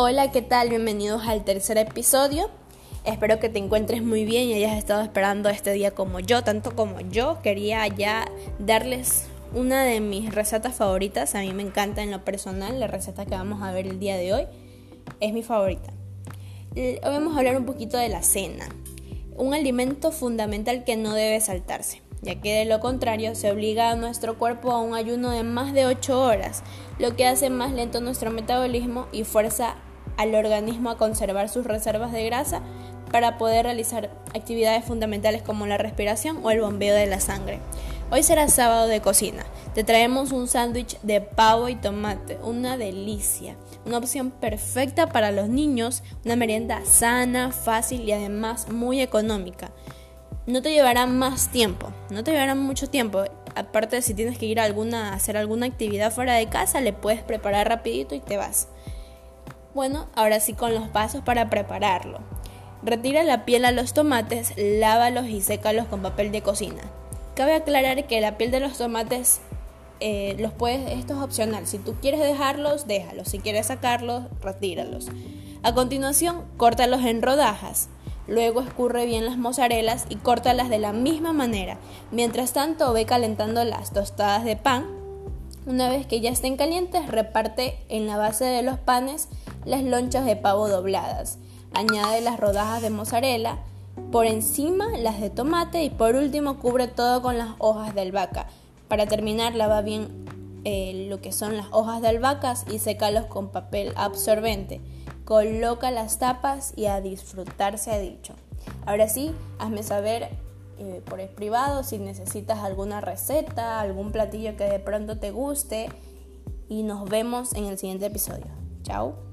Hola, ¿qué tal? Bienvenidos al tercer episodio. Espero que te encuentres muy bien y hayas estado esperando este día como yo, tanto como yo. Quería ya darles una de mis recetas favoritas. A mí me encanta en lo personal la receta que vamos a ver el día de hoy. Es mi favorita. Hoy vamos a hablar un poquito de la cena. Un alimento fundamental que no debe saltarse ya que de lo contrario se obliga a nuestro cuerpo a un ayuno de más de 8 horas, lo que hace más lento nuestro metabolismo y fuerza al organismo a conservar sus reservas de grasa para poder realizar actividades fundamentales como la respiración o el bombeo de la sangre. Hoy será sábado de cocina. Te traemos un sándwich de pavo y tomate, una delicia, una opción perfecta para los niños, una merienda sana, fácil y además muy económica. No te llevará más tiempo, no te llevará mucho tiempo. Aparte, si tienes que ir a, alguna, a hacer alguna actividad fuera de casa, le puedes preparar rapidito y te vas. Bueno, ahora sí con los pasos para prepararlo. Retira la piel a los tomates, lávalos y sécalos con papel de cocina. Cabe aclarar que la piel de los tomates eh, los puedes, esto es opcional. Si tú quieres dejarlos, déjalos. Si quieres sacarlos, retíralos. A continuación, córtalos en rodajas. Luego escurre bien las mozarelas y córtalas de la misma manera. Mientras tanto, ve calentando las tostadas de pan. Una vez que ya estén calientes, reparte en la base de los panes las lonchas de pavo dobladas. Añade las rodajas de mozzarella, por encima las de tomate y por último cubre todo con las hojas de albahaca. Para terminar lava bien eh, lo que son las hojas de albahacas y sécalos con papel absorbente. Coloca las tapas y a disfrutar se ha dicho. Ahora sí, hazme saber eh, por el privado si necesitas alguna receta, algún platillo que de pronto te guste y nos vemos en el siguiente episodio. Chao.